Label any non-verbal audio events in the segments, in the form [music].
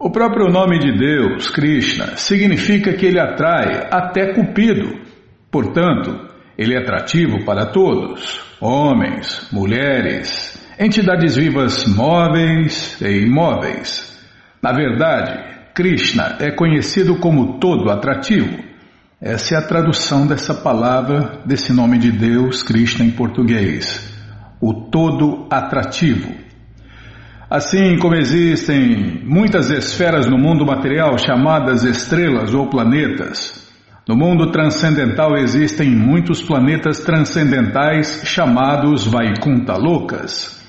O próprio nome de Deus, Krishna, significa que ele atrai até Cupido. Portanto, ele é atrativo para todos: homens, mulheres, entidades vivas móveis e imóveis. Na verdade, Krishna é conhecido como todo atrativo. Essa é a tradução dessa palavra, desse nome de Deus, Krishna em português. O todo atrativo. Assim como existem muitas esferas no mundo material chamadas estrelas ou planetas, no mundo transcendental existem muitos planetas transcendentais chamados Vaikunta Loucas.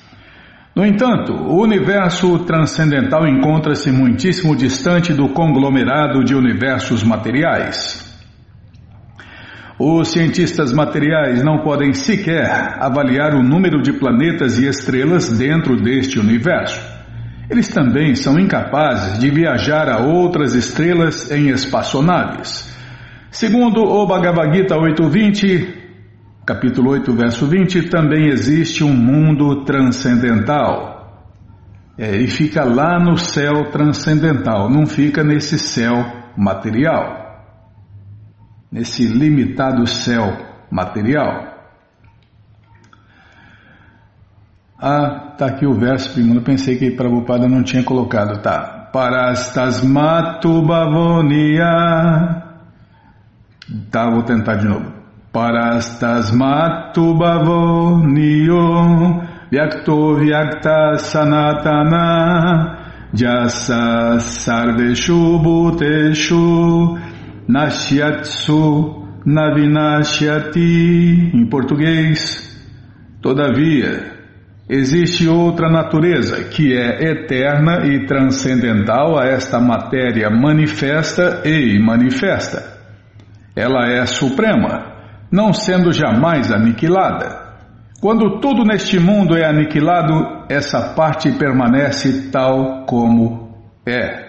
No entanto, o universo transcendental encontra-se muitíssimo distante do conglomerado de universos materiais. Os cientistas materiais não podem sequer avaliar o número de planetas e estrelas dentro deste universo. Eles também são incapazes de viajar a outras estrelas em espaçonaves. Segundo o Bhagavad Gita 8.20, capítulo 8, verso 20, também existe um mundo transcendental. É, e fica lá no céu transcendental, não fica nesse céu material nesse limitado céu material. Ah, tá aqui o verso primeiro. Pensei que Prabhupada não tinha colocado. Tá. Parastasmatu bavonia. Tá, vou tentar de novo. Parastasmatu bavonio. Vyakto vyakta sanatana. Jasa. Nashyatsu Navinashyati, em português. Todavia, existe outra natureza que é eterna e transcendental a esta matéria manifesta e manifesta. Ela é suprema, não sendo jamais aniquilada. Quando tudo neste mundo é aniquilado, essa parte permanece tal como é.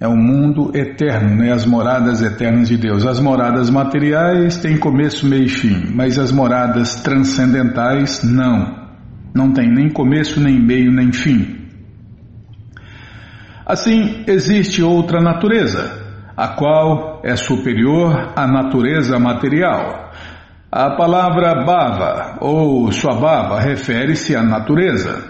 É um mundo eterno, né? as moradas eternas de Deus. As moradas materiais têm começo, meio e fim, mas as moradas transcendentais não. Não tem nem começo, nem meio, nem fim. Assim, existe outra natureza, a qual é superior à natureza material. A palavra bava ou swabhava refere-se à natureza.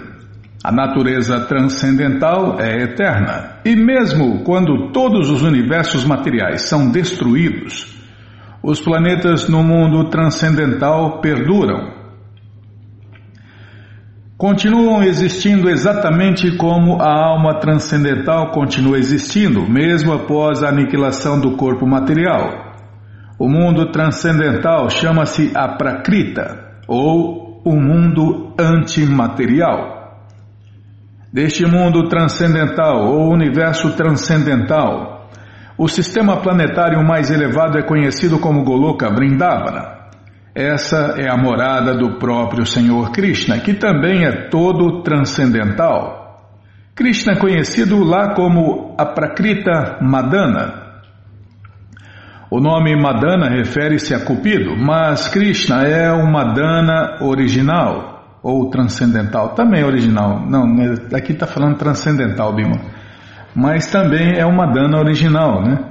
A natureza transcendental é eterna, e mesmo quando todos os universos materiais são destruídos, os planetas no mundo transcendental perduram. Continuam existindo exatamente como a alma transcendental continua existindo, mesmo após a aniquilação do corpo material. O mundo transcendental chama-se a Prakrita, ou o mundo antimaterial. Deste mundo transcendental ou universo transcendental, o sistema planetário mais elevado é conhecido como Goloka Vrindavana. Essa é a morada do próprio Senhor Krishna, que também é todo transcendental. Krishna é conhecido lá como a Prakrita Madana. O nome Madana refere-se a Cupido, mas Krishna é o Madana original ou transcendental, também é original. Não, aqui está falando transcendental, Bima. Mas também é uma dana original, né?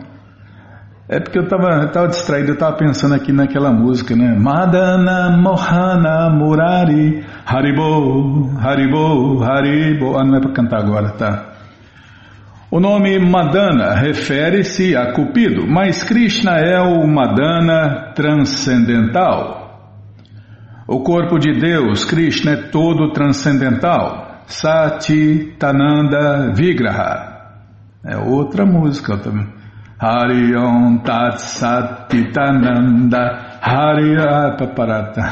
É porque eu estava tava distraído, eu estava pensando aqui naquela música, né? Madana Mohana Murari Haribo, Haribo, Haribo. Ah, não é para cantar agora, tá? O nome Madana refere-se a Cupido, mas Krishna é o Madana transcendental. O corpo de Deus, Krishna, é todo transcendental. Sati Tananda Vigraha. É outra música também. Harion Tat Satitananda Hariataparata.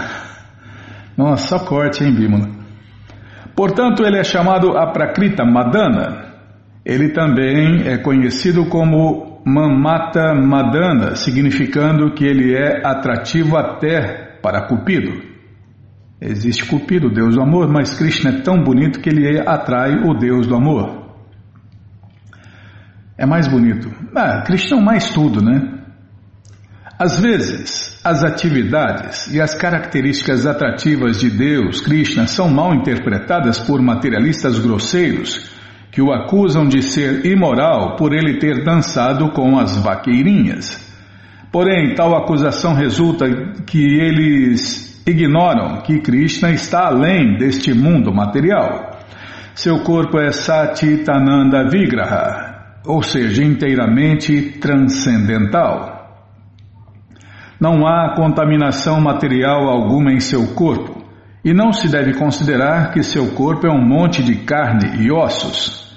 Nossa, só corte, hein, Bimala? Portanto, ele é chamado Aprakrita Madana. Ele também é conhecido como Mamata Madana, significando que ele é atrativo até para Cupido. Existe Cupido, o Deus do amor, mas Krishna é tão bonito que ele atrai o Deus do amor. É mais bonito. Ah, Krishna é mais tudo, né? Às vezes, as atividades e as características atrativas de Deus, Krishna, são mal interpretadas por materialistas grosseiros que o acusam de ser imoral por ele ter dançado com as vaqueirinhas. Porém, tal acusação resulta que eles ignoram que Krishna está além deste mundo material. Seu corpo é Satitananda Vigraha, ou seja, inteiramente transcendental. Não há contaminação material alguma em seu corpo, e não se deve considerar que seu corpo é um monte de carne e ossos.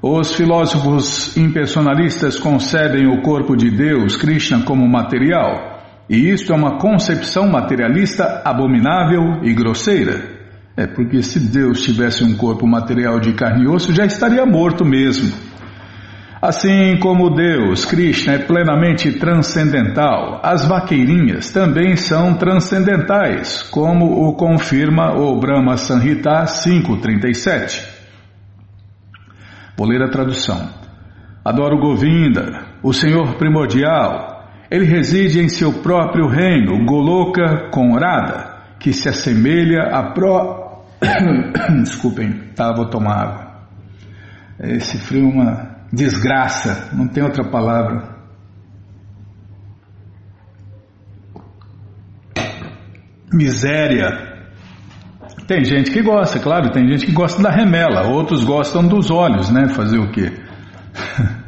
Os filósofos impersonalistas concebem o corpo de Deus, Krishna, como material, e isto é uma concepção materialista abominável e grosseira. É porque se Deus tivesse um corpo material de carne e osso, já estaria morto mesmo. Assim como Deus, Krishna, é plenamente transcendental, as vaqueirinhas também são transcendentais, como o confirma o Brahma Sanhita 537. Vou ler a tradução. Adoro Govinda, o Senhor primordial. Ele reside em seu próprio reino, Goloka com que se assemelha a pro... [coughs] Desculpem, tá, vou tomar água. Esse frio é uma desgraça, não tem outra palavra. Miséria. Tem gente que gosta, claro, tem gente que gosta da remela, outros gostam dos olhos, né? Fazer o quê? [laughs]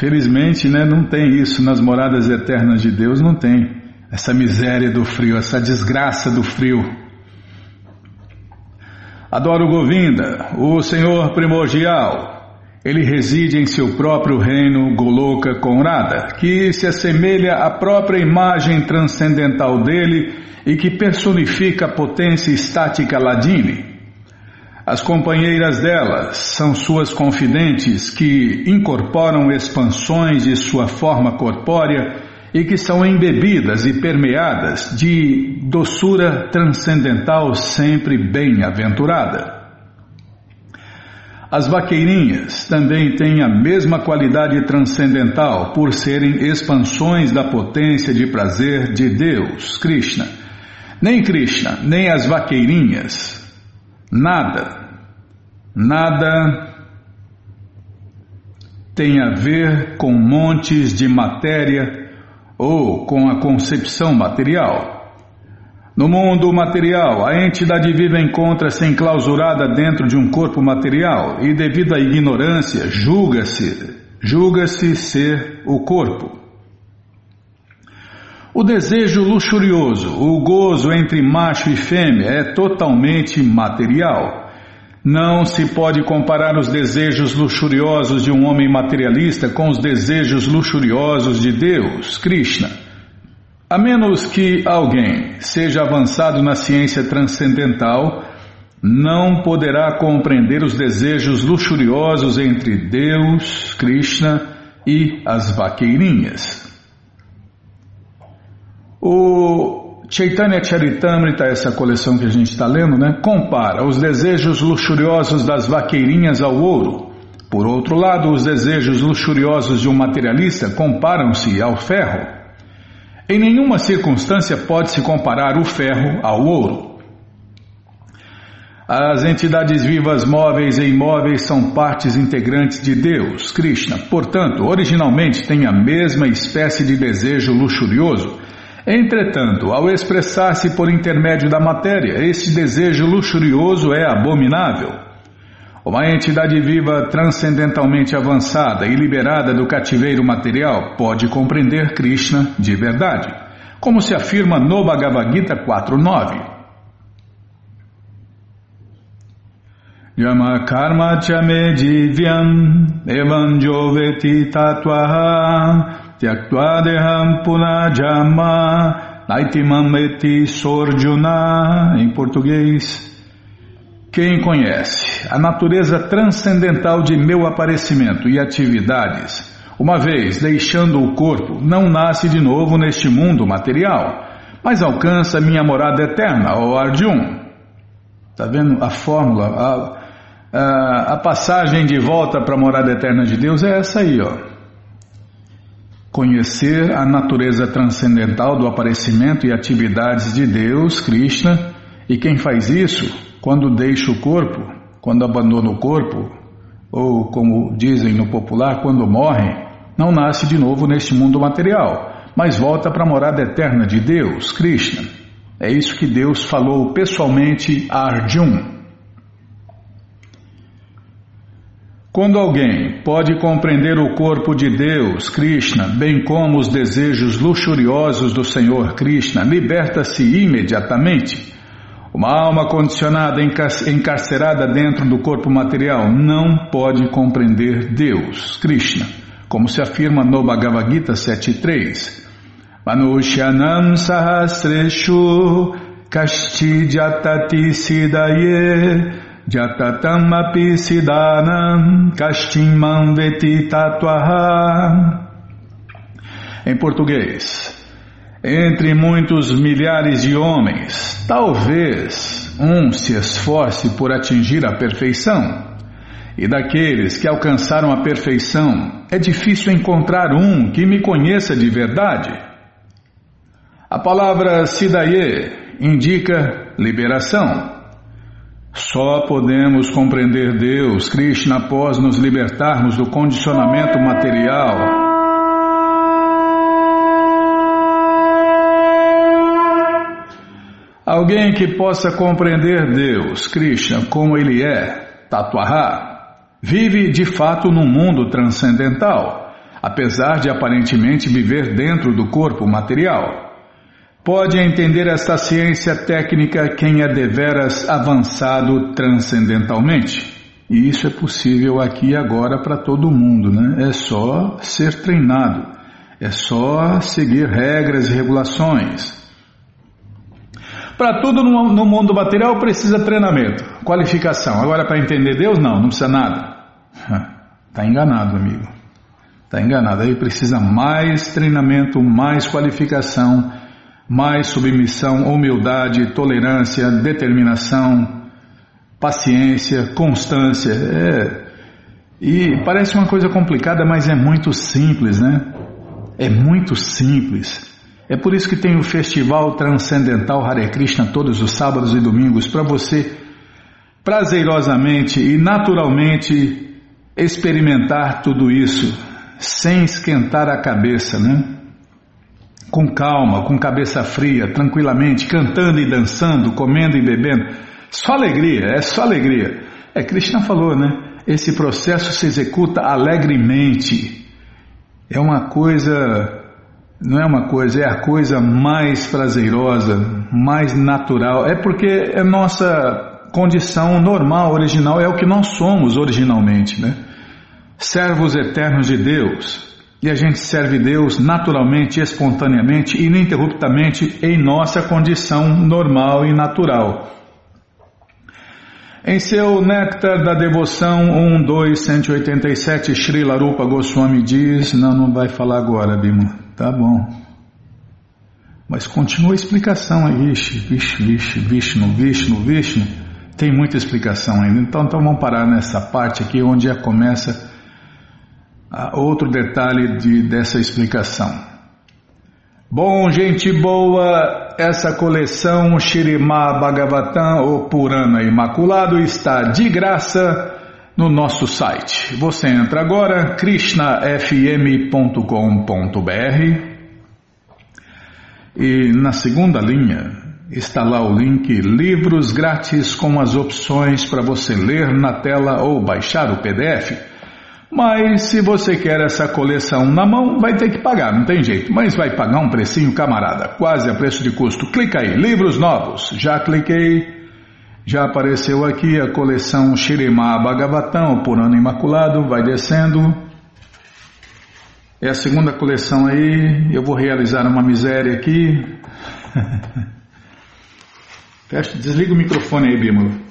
Felizmente, né, não tem isso nas moradas eternas de Deus, não tem essa miséria do frio, essa desgraça do frio. Adoro Govinda, o Senhor primordial, ele reside em seu próprio reino Goloka Conrada, que se assemelha à própria imagem transcendental dele e que personifica a potência estática Ladini. As companheiras dela são suas confidentes que incorporam expansões de sua forma corpórea e que são embebidas e permeadas de doçura transcendental sempre bem-aventurada. As vaqueirinhas também têm a mesma qualidade transcendental por serem expansões da potência de prazer de Deus, Krishna. Nem Krishna, nem as vaqueirinhas, nada, nada tem a ver com montes de matéria ou com a concepção material. No mundo material, a entidade viva encontra-se enclausurada dentro de um corpo material e, devido à ignorância, julga-se, julga-se ser o corpo. O desejo luxurioso, o gozo entre macho e fêmea é totalmente material. Não se pode comparar os desejos luxuriosos de um homem materialista com os desejos luxuriosos de Deus, Krishna. A menos que alguém seja avançado na ciência transcendental, não poderá compreender os desejos luxuriosos entre Deus, Krishna e as vaqueirinhas. O Chaitanya Charitamrita, essa coleção que a gente está lendo, né, compara os desejos luxuriosos das vaqueirinhas ao ouro. Por outro lado, os desejos luxuriosos de um materialista comparam-se ao ferro. Em nenhuma circunstância pode-se comparar o ferro ao ouro. As entidades vivas móveis e imóveis são partes integrantes de Deus, Krishna. Portanto, originalmente têm a mesma espécie de desejo luxurioso. Entretanto, ao expressar-se por intermédio da matéria, este desejo luxurioso é abominável. Uma entidade viva transcendentalmente avançada e liberada do cativeiro material pode compreender Krishna de verdade, como se afirma no Bhagavad Gita 4.9. Yama karma chame divyam evam joveti tatvaha tyaktva deham punajama naitimam eti sorjuna em português quem conhece a natureza transcendental de meu aparecimento e atividades, uma vez deixando o corpo, não nasce de novo neste mundo material, mas alcança minha morada eterna, ó Arjun. Está vendo a fórmula? A, a, a passagem de volta para a morada eterna de Deus é essa aí, ó. Conhecer a natureza transcendental do aparecimento e atividades de Deus, Krishna, e quem faz isso quando deixa o corpo, quando abandona o corpo, ou como dizem no popular, quando morre, não nasce de novo neste mundo material, mas volta para a morada eterna de Deus, Krishna. É isso que Deus falou pessoalmente a Arjun. Quando alguém pode compreender o corpo de Deus, Krishna, bem como os desejos luxuriosos do Senhor Krishna, liberta-se imediatamente. Uma alma condicionada, encarcerada dentro do corpo material, não pode compreender Deus, Krishna, como se afirma no Bhagavad Gita 7.3. Manushyanam sahasreshu kashti jatati sidaye Jatatam api siddhanam kashtimam veti tatuaha. Em português, entre muitos milhares de homens, talvez um se esforce por atingir a perfeição. E daqueles que alcançaram a perfeição, é difícil encontrar um que me conheça de verdade. A palavra Sidaye indica liberação. Só podemos compreender Deus, Krishna, após nos libertarmos do condicionamento material. Alguém que possa compreender Deus, Krishna, como Ele é, Tatuahá, vive de fato num mundo transcendental, apesar de aparentemente viver dentro do corpo material. Pode entender esta ciência técnica quem é deveras avançado transcendentalmente. E isso é possível aqui e agora para todo mundo, né? É só ser treinado, é só seguir regras e regulações. Para tudo no, mundo material precisa treinamento, qualificação. Agora, para entender Deus, não, não precisa nada. Está enganado, amigo. Está enganado. Aí precisa mais treinamento, mais qualificação mais submissão, humildade, tolerância, determinação, paciência, constância. É, e parece uma coisa complicada, mas é muito simples, né? É muito simples. É por isso que tem o Festival Transcendental Hare Krishna todos os sábados e domingos para você prazerosamente e naturalmente experimentar tudo isso sem esquentar a cabeça, né? Com calma, com cabeça fria, tranquilamente, cantando e dançando, comendo e bebendo. Só alegria, é só alegria. É, Krishna falou, né? Esse processo se executa alegremente. É uma coisa, não é uma coisa, é a coisa mais prazerosa, mais natural. É porque é nossa condição normal, original, é o que nós somos originalmente, né? Servos eternos de Deus, e a gente serve Deus naturalmente, espontaneamente, ininterruptamente em nossa condição normal e natural. Em seu Néctar da Devoção 1, 2, 187, Srila Rupa Goswami diz: Não, não vai falar agora, Bima. Tá bom. Mas continua a explicação aí, vixe, vixe, vixe, Vishnu, Vishnu, Vishnu. Tem muita explicação ainda. Então, então vamos parar nessa parte aqui onde já começa ah, outro detalhe de, dessa explicação. Bom, gente boa, essa coleção Shirimá Bhagavatam ou Purana Imaculado está de graça no nosso site. Você entra agora, krishnafm.com.br e na segunda linha está lá o link Livros Grátis com as opções para você ler na tela ou baixar o PDF. Mas se você quer essa coleção na mão, vai ter que pagar, não tem jeito. Mas vai pagar um precinho, camarada, quase a preço de custo. Clica aí, livros novos. Já cliquei. Já apareceu aqui a coleção Shirima Bhagavatam, por ano imaculado, vai descendo. É a segunda coleção aí. Eu vou realizar uma miséria aqui. [laughs] Desliga o microfone aí, Bímola.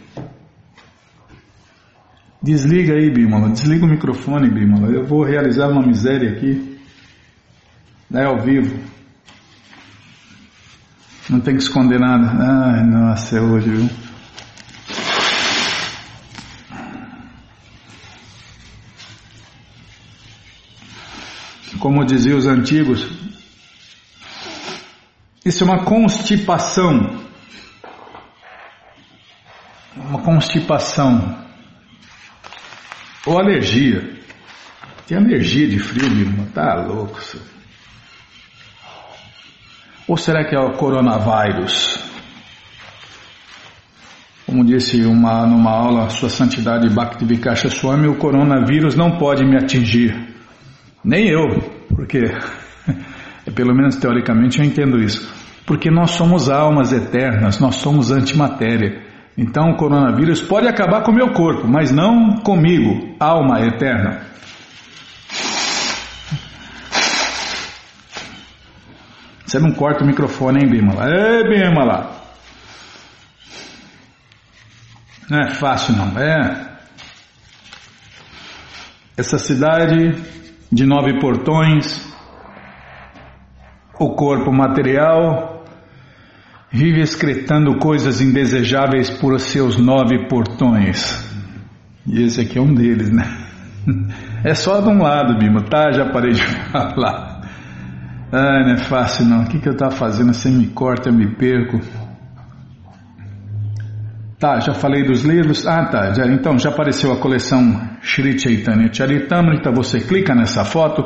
Desliga aí, Bímola. Desliga o microfone, Bímola. Eu vou realizar uma miséria aqui. É ao vivo. Não tem que esconder nada. Ai, nossa, é hoje, viu? Como diziam os antigos, isso é uma constipação. Uma constipação. Ou alergia. Tem alergia de frio, Bima. Tá louco. Senhor. Ou será que é o coronavírus? Como disse uma, numa aula, Sua Santidade Bhaktivikasha Swami, o coronavírus não pode me atingir. Nem eu, porque, [laughs] pelo menos teoricamente eu entendo isso. Porque nós somos almas eternas, nós somos antimatéria. Então o coronavírus pode acabar com o meu corpo, mas não comigo, alma eterna. Você não corta o microfone, hein, Bimala? Ê, Bimala! Não é fácil, não. É. Essa cidade de nove portões, o corpo material, vive excretando coisas indesejáveis por seus nove portões. E esse aqui é um deles, né? [laughs] É só de um lado, Bima, tá? Já parei de [laughs] falar. Ah, não é fácil não. O que, que eu estava fazendo? Você me corta, eu me perco. Tá, já falei dos livros. Ah, tá. Já, então já apareceu a coleção Sri Chaitanya Charitamrita. Você clica nessa foto,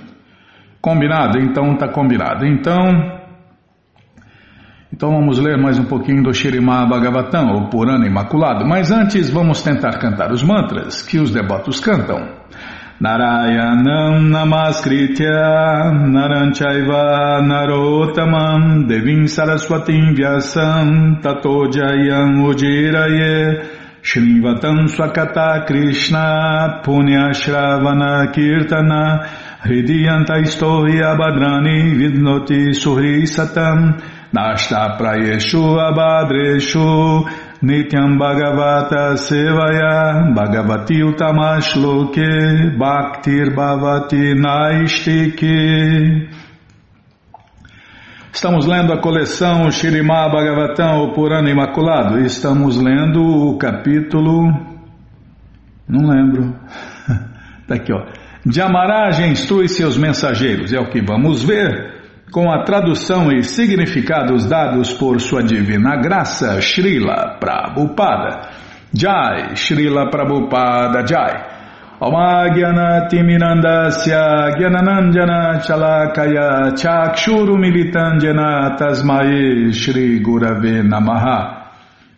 Combinado? Então tá combinado. Então então vamos ler mais um pouquinho do Shirimá Bhagavatam, o Purana Imaculado, mas antes vamos tentar cantar os mantras que os devotos cantam. Narayanam Namaskritya Naranchaiva Narotamam Devim Saraswatim Vyasam Tato Jayam Ujiraye Shrivatam Swakata Krishna Punya Shravana Kirtana Hridiyanta Istohya Badrani Vidnoti Suhri Satam Nashta Prayeshu Abadreshu Nityam Bhagavata Sevaya Bhagavati Utamashloke Bhaktir Bhavati Naistike Estamos lendo a coleção Shirimá Bhagavatam, o Purana Imaculado. Estamos lendo o capítulo. Não lembro. Está [laughs] aqui, ó. De Amaragem instrui seus mensageiros. É o que vamos ver com a tradução e significados dados por sua divina graça, Srila Prabhupada. Jai, Srila Prabhupada Jai. Omagyanatimirandasya Gyananandjana Chalakaya Chakshuru Militandjana Tasmae Shri Gurave Namaha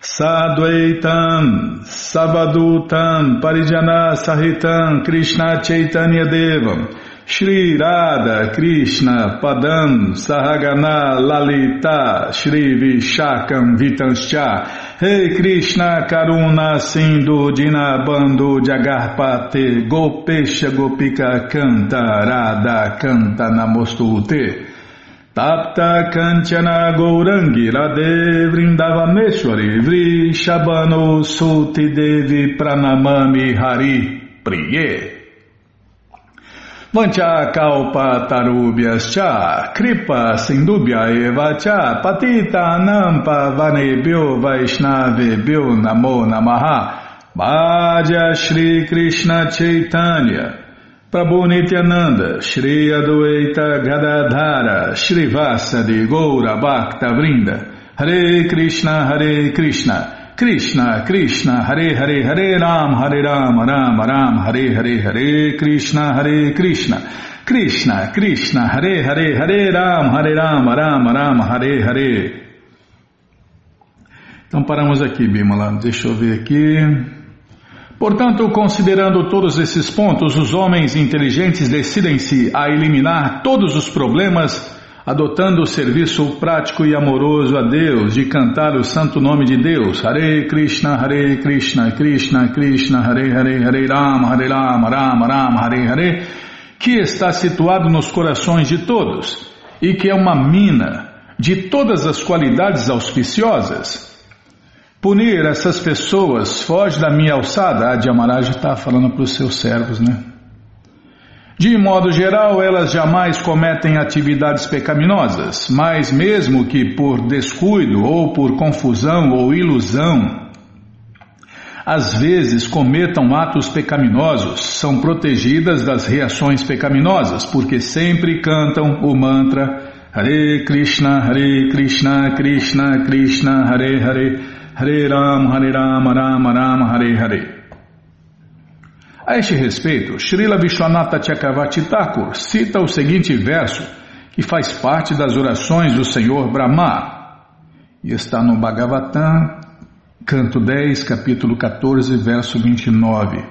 Sadvaitam, Savadutam, Parijana Sahitam, Krishna Chaitanya Devam, Shri Radha Krishna Padam Sahagana Lalita Shri Vishakam Vitanscha Rei hey Krishna Karuna Sindhu Dinabando Jagarpate Gopesha Gopika Canta Radha Canta Namostute Tapta Kanchana Gourangi Radhe Vrindavameshwari Vri Shabano Suti Devi Pranamami Hari Priye. Vancha Kalpa Tarubhyas Cha Kripa Sindubhya Eva Cha Patita Nampa Vanebhyo Vaishnavebhyo Namo Namaha. Bhaja Shri Krishna Chaitanya Prabhu Nityananda, Shri Adwaita Gadadhara, Shri Vasadi Goura Bhakta Vrinda, Hare Krishna, Hare Krishna, Krishna, Krishna, Hare Hare, Hare Ram, Hare Ram, Ram Ram, Hare Hare, Hare Krishna, Hare Krishna, Krishna, Krishna, Hare Hare, Hare Ram, Hare Ram, Ram Ram, Hare Hare. Então paramos aqui, Bimala. Deixa eu ver aqui. Portanto, considerando todos esses pontos, os homens inteligentes decidem-se a eliminar todos os problemas, adotando o serviço prático e amoroso a Deus de cantar o santo nome de Deus, Hare Krishna, Hare Krishna, Krishna Krishna, Hare Hare, Hare Rama, Hare Rama, Rama Rama, Hare Hare, que está situado nos corações de todos e que é uma mina de todas as qualidades auspiciosas punir essas pessoas foge da minha alçada. A Dyamaraj está falando para os seus servos, né? De modo geral, elas jamais cometem atividades pecaminosas, mas mesmo que por descuido ou por confusão ou ilusão, às vezes cometam atos pecaminosos, são protegidas das reações pecaminosas, porque sempre cantam o mantra Hare Krishna, Hare Krishna, Krishna Krishna, Hare Hare, Hare Ram, Hare Rama, Rama Rama, Hare Hare. A este respeito, Srila Vishwanatha Chakravarti Thakur cita o seguinte verso, que faz parte das orações do Senhor Brahma, e está no Bhagavatam, canto 10, capítulo 14, verso 29.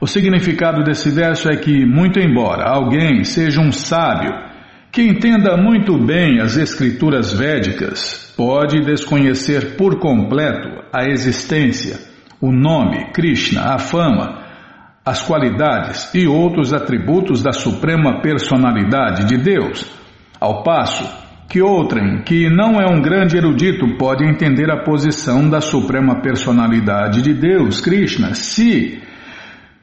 O significado desse verso é que, muito embora alguém seja um sábio que entenda muito bem as escrituras védicas pode desconhecer por completo a existência, o nome, Krishna, a fama, as qualidades e outros atributos da Suprema Personalidade de Deus, ao passo que outrem, que não é um grande erudito, pode entender a posição da Suprema Personalidade de Deus, Krishna, se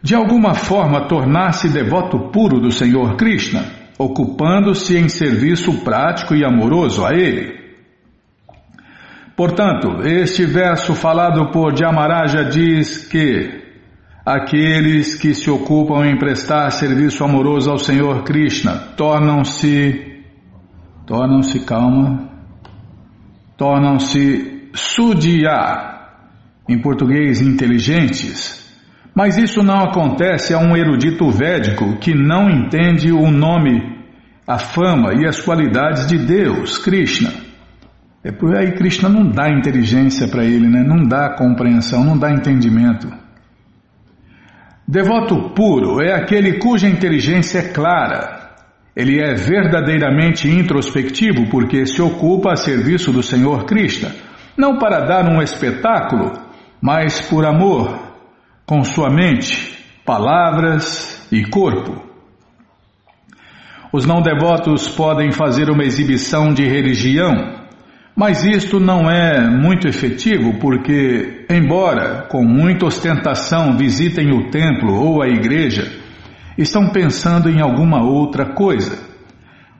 de alguma forma tornar-se devoto puro do Senhor Krishna ocupando-se em serviço prático e amoroso a Ele. Portanto, este verso falado por Jamaraja diz que aqueles que se ocupam em prestar serviço amoroso ao Senhor Krishna tornam-se, tornam-se calma, tornam-se sudiá, em português inteligentes, mas isso não acontece a um erudito védico que não entende o nome, a fama e as qualidades de Deus, Krishna. É por aí Krishna não dá inteligência para ele, né? não dá compreensão, não dá entendimento. Devoto puro é aquele cuja inteligência é clara. Ele é verdadeiramente introspectivo porque se ocupa a serviço do Senhor Krishna, não para dar um espetáculo, mas por amor, com sua mente, palavras e corpo. Os não devotos podem fazer uma exibição de religião, mas isto não é muito efetivo porque, embora com muita ostentação visitem o templo ou a igreja, estão pensando em alguma outra coisa.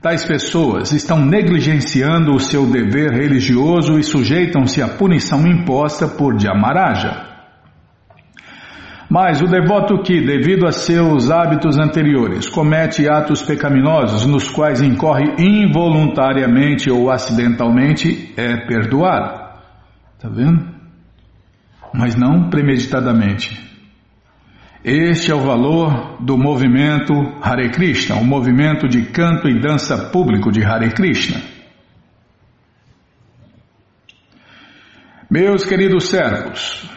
Tais pessoas estão negligenciando o seu dever religioso e sujeitam-se à punição imposta por Dhyamaraja. Mas o devoto que, devido a seus hábitos anteriores, comete atos pecaminosos nos quais incorre involuntariamente ou acidentalmente, é perdoado. Está vendo? Mas não premeditadamente. Este é o valor do movimento Hare Krishna, o movimento de canto e dança público de Hare Krishna. Meus queridos servos,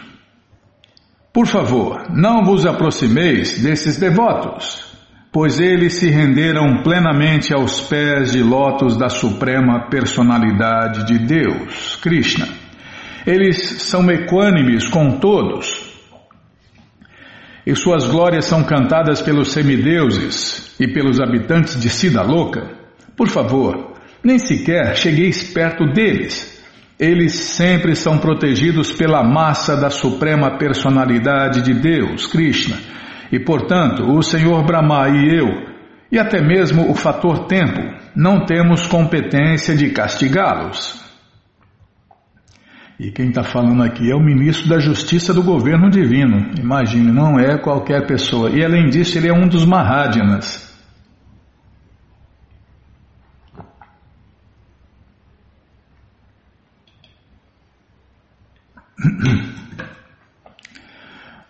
por favor, não vos aproximeis desses devotos, pois eles se renderam plenamente aos pés de lótus da Suprema Personalidade de Deus, Krishna. Eles são equânimes com todos, e suas glórias são cantadas pelos semideuses e pelos habitantes de Sida Louca. Por favor, nem sequer chegueis perto deles eles sempre são protegidos pela massa da Suprema Personalidade de Deus, Krishna, e portanto o Senhor Brahma e eu, e até mesmo o fator tempo, não temos competência de castigá-los. E quem está falando aqui é o ministro da Justiça do Governo Divino. Imagine, não é qualquer pessoa. E além disso, ele é um dos Mahadyanas.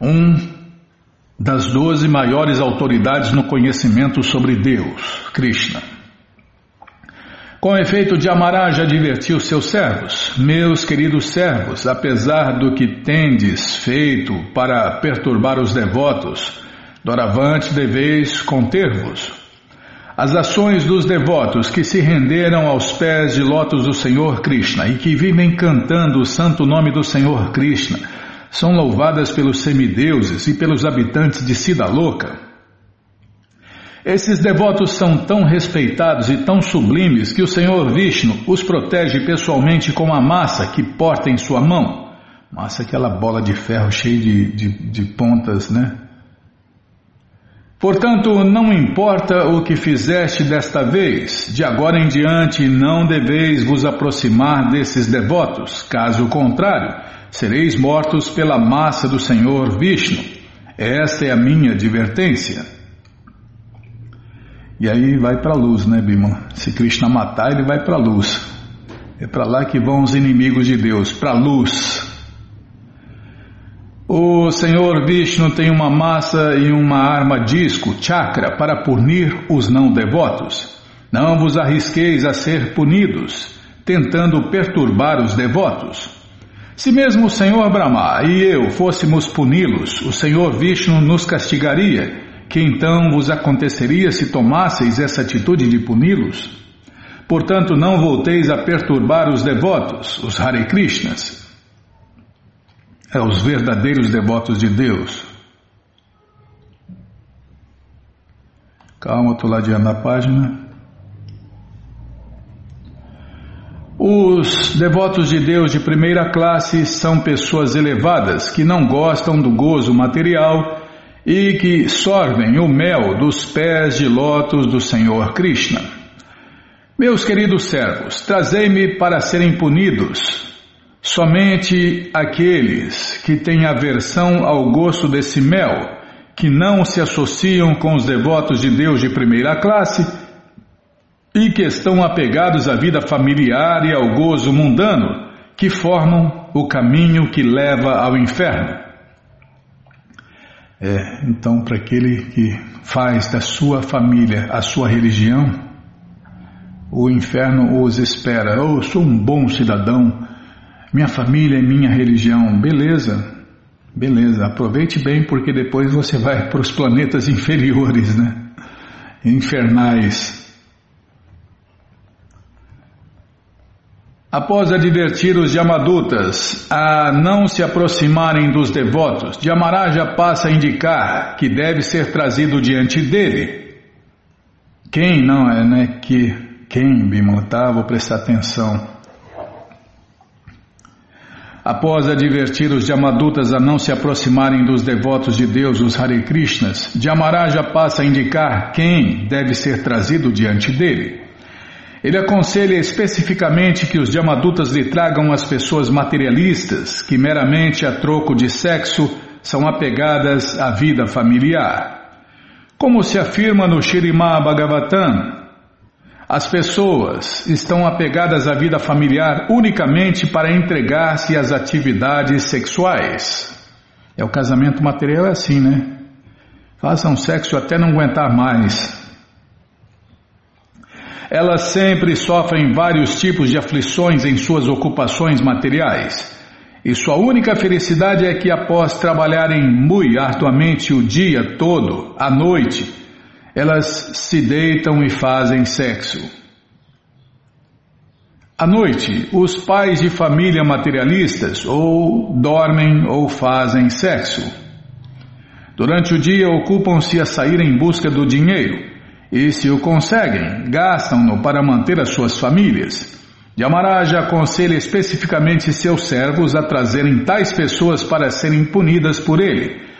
Um das doze maiores autoridades no conhecimento sobre Deus, Krishna. Com efeito, Amaraja advertiu seus servos: Meus queridos servos, apesar do que tendes feito para perturbar os devotos, doravante deveis conter-vos. As ações dos devotos que se renderam aos pés de lótus do Senhor Krishna e que vivem cantando o santo nome do Senhor Krishna são louvadas pelos semideuses e pelos habitantes de Sidaloka. Esses devotos são tão respeitados e tão sublimes que o Senhor Vishnu os protege pessoalmente com a massa que porta em sua mão. Massa é aquela bola de ferro cheia de, de, de pontas, né? Portanto, não importa o que fizeste desta vez, de agora em diante não deveis vos aproximar desses devotos, caso contrário, sereis mortos pela massa do Senhor Vishnu. Esta é a minha advertência. E aí vai para a luz, né, Bima? Se Krishna matar, ele vai para a luz. É para lá que vão os inimigos de Deus, para a luz. O Senhor Vishnu tem uma massa e uma arma disco, chakra, para punir os não devotos. Não vos arrisqueis a ser punidos, tentando perturbar os devotos. Se mesmo o Senhor Brahma e eu fôssemos puni-los, o Senhor Vishnu nos castigaria que então vos aconteceria se tomasseis essa atitude de puni-los? Portanto, não volteis a perturbar os devotos, os Hare Krishnas. É os verdadeiros devotos de Deus. Calma, estou ladeando a página. Os devotos de Deus de primeira classe são pessoas elevadas que não gostam do gozo material e que sorvem o mel dos pés de lótus do Senhor Krishna. Meus queridos servos, trazei-me para serem punidos somente aqueles que têm aversão ao gosto desse mel, que não se associam com os devotos de Deus de primeira classe e que estão apegados à vida familiar e ao gozo mundano, que formam o caminho que leva ao inferno. É, então, para aquele que faz da sua família a sua religião, o inferno os espera. Oh, eu sou um bom cidadão, minha família é minha religião. Beleza, beleza, aproveite bem porque depois você vai [laughs] para os planetas inferiores, né? Infernais. Após advertir os Yamadutas a não se aproximarem dos devotos, Yamaraja passa a indicar que deve ser trazido diante dele. Quem não é, né? Que quem, Bimala, vou prestar atenção. Após advertir os Yamadutas a não se aproximarem dos devotos de Deus, os Hare Krishnas, Yamaraja passa a indicar quem deve ser trazido diante dele. Ele aconselha especificamente que os Yamadutas lhe tragam as pessoas materialistas que meramente a troco de sexo são apegadas à vida familiar. Como se afirma no Shirimá Bhagavatam, as pessoas estão apegadas à vida familiar unicamente para entregar-se às atividades sexuais. É o casamento material é assim, né? Façam sexo até não aguentar mais elas sempre sofrem vários tipos de aflições em suas ocupações materiais. E sua única felicidade é que, após trabalharem muito arduamente o dia todo, à noite, elas se deitam e fazem sexo. À noite, os pais de família materialistas ou dormem ou fazem sexo. Durante o dia, ocupam-se a sair em busca do dinheiro e se o conseguem, gastam-no para manter as suas famílias. Yamaraja aconselha especificamente seus servos a trazerem tais pessoas para serem punidas por ele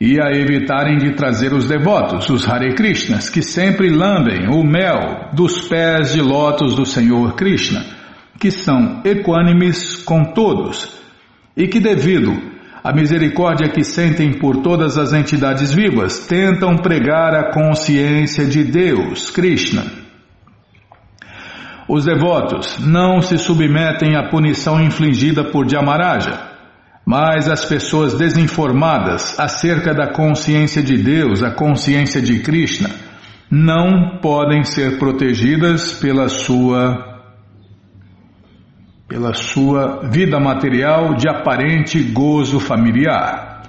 e a evitarem de trazer os devotos, os Hare Krishnas, que sempre lambem o mel dos pés de lótus do Senhor Krishna, que são equânimes com todos e que, devido a misericórdia que sentem por todas as entidades vivas tentam pregar a consciência de Deus, Krishna. Os devotos não se submetem à punição infligida por Jamaraja, mas as pessoas desinformadas acerca da consciência de Deus, a consciência de Krishna, não podem ser protegidas pela sua pela sua vida material de aparente gozo familiar.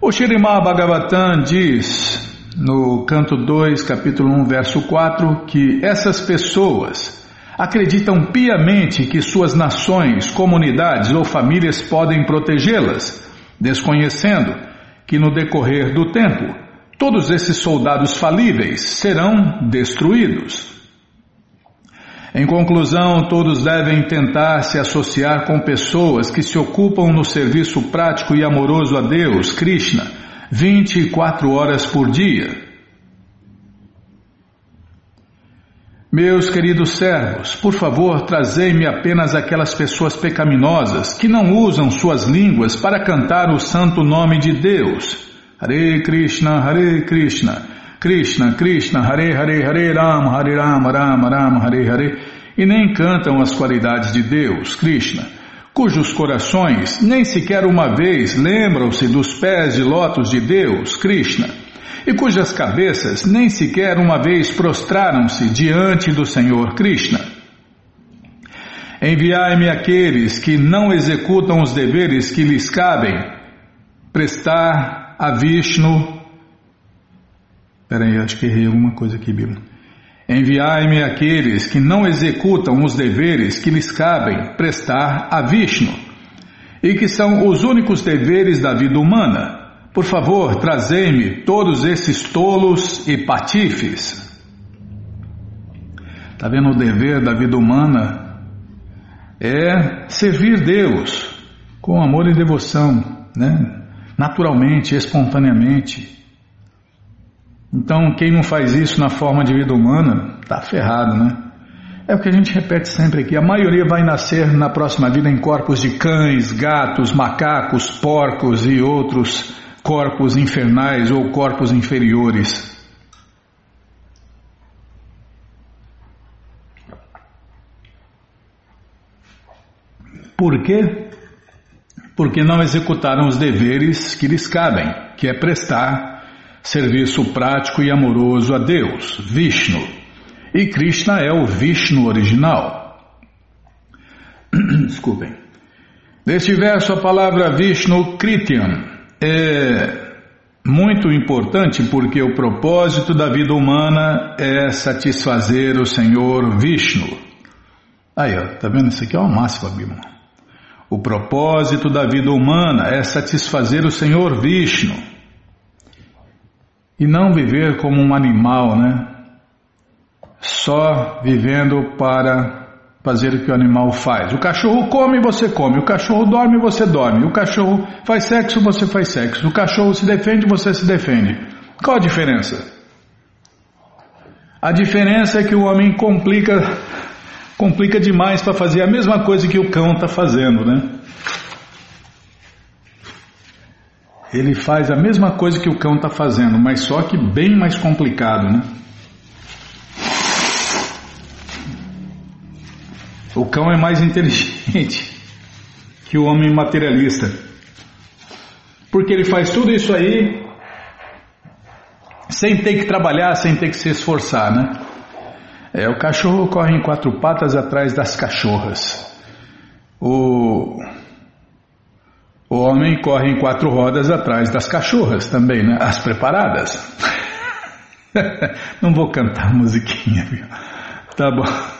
O Shirimá Bhagavatam diz no canto 2, capítulo 1, verso 4, que essas pessoas acreditam piamente que suas nações, comunidades ou famílias podem protegê-las, desconhecendo que no decorrer do tempo todos esses soldados falíveis serão destruídos. Em conclusão, todos devem tentar se associar com pessoas que se ocupam no serviço prático e amoroso a Deus, Krishna, 24 horas por dia. Meus queridos servos, por favor, trazei-me apenas aquelas pessoas pecaminosas que não usam suas línguas para cantar o santo nome de Deus. Hare Krishna, Hare Krishna, Krishna, Krishna, Hare Hare, Hare Rama, Hare Rama, Rama Rama, Hare Hare, e nem cantam as qualidades de Deus, Krishna, cujos corações nem sequer uma vez lembram-se dos pés de lótus de Deus, Krishna e cujas cabeças nem sequer uma vez prostraram-se diante do Senhor Krishna. Enviai-me aqueles que não executam os deveres que lhes cabem, prestar a Vishnu. Peraí, acho que errei alguma coisa aqui, Bíblia. Enviai-me aqueles que não executam os deveres que lhes cabem, prestar a Vishnu, e que são os únicos deveres da vida humana por favor, trazei-me todos esses tolos e patifes. Está vendo o dever da vida humana? É servir Deus com amor e devoção, né? naturalmente, espontaneamente. Então, quem não faz isso na forma de vida humana, está ferrado, né? É o que a gente repete sempre aqui: a maioria vai nascer na próxima vida em corpos de cães, gatos, macacos, porcos e outros corpos infernais ou corpos inferiores. Por quê? Porque não executaram os deveres que lhes cabem, que é prestar serviço prático e amoroso a Deus, Vishnu. E Krishna é o Vishnu original. [clears throat] Desculpem. Neste verso, a palavra Vishnu Krityam é muito importante porque o propósito da vida humana é satisfazer o Senhor Vishnu. Aí, ó, tá vendo? Isso aqui é uma máxima, Bíblia. O propósito da vida humana é satisfazer o Senhor Vishnu. E não viver como um animal, né? Só vivendo para fazer o que o animal faz. O cachorro come, você come. O cachorro dorme, você dorme. O cachorro faz sexo, você faz sexo. O cachorro se defende, você se defende. Qual a diferença? A diferença é que o homem complica, complica demais para fazer a mesma coisa que o cão está fazendo, né? Ele faz a mesma coisa que o cão está fazendo, mas só que bem mais complicado, né? O cão é mais inteligente [laughs] que o homem materialista. Porque ele faz tudo isso aí sem ter que trabalhar, sem ter que se esforçar, né? É, o cachorro corre em quatro patas atrás das cachorras. O, o homem corre em quatro rodas atrás das cachorras também, né? As preparadas. [laughs] Não vou cantar musiquinha, viu? Tá bom.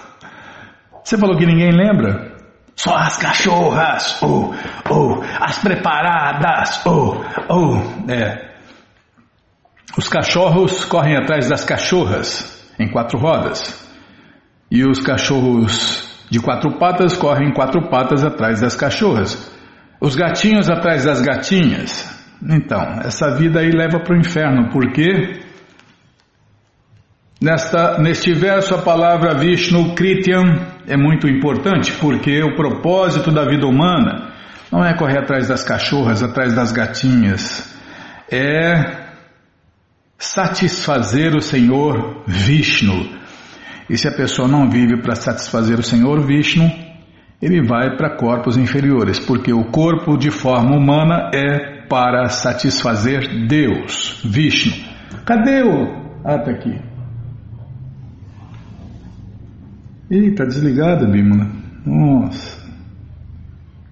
Você falou que ninguém lembra? Só as cachorras, oh, oh, as preparadas, oh, oh, é. Os cachorros correm atrás das cachorras em quatro rodas. E os cachorros de quatro patas correm em quatro patas atrás das cachorras. Os gatinhos atrás das gatinhas. Então, essa vida aí leva para o inferno, porque Nesta, neste verso, a palavra Vishnu Krityam é muito importante porque o propósito da vida humana não é correr atrás das cachorras, atrás das gatinhas, é satisfazer o Senhor Vishnu. E se a pessoa não vive para satisfazer o Senhor Vishnu, ele vai para corpos inferiores, porque o corpo de forma humana é para satisfazer Deus, Vishnu. Cadê o. Ah, tá aqui. Ih, tá desligada, Bímola. Nossa.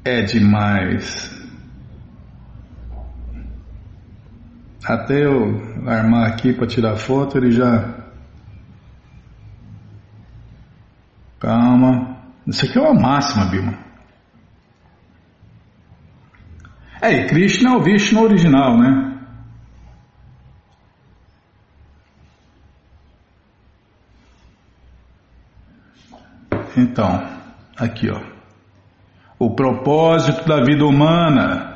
É demais. Até eu armar aqui para tirar foto, ele já. Calma. Isso aqui é uma máxima, Bima. É, e Krishna é o Vishnu original, né? Então, aqui ó. O propósito da vida humana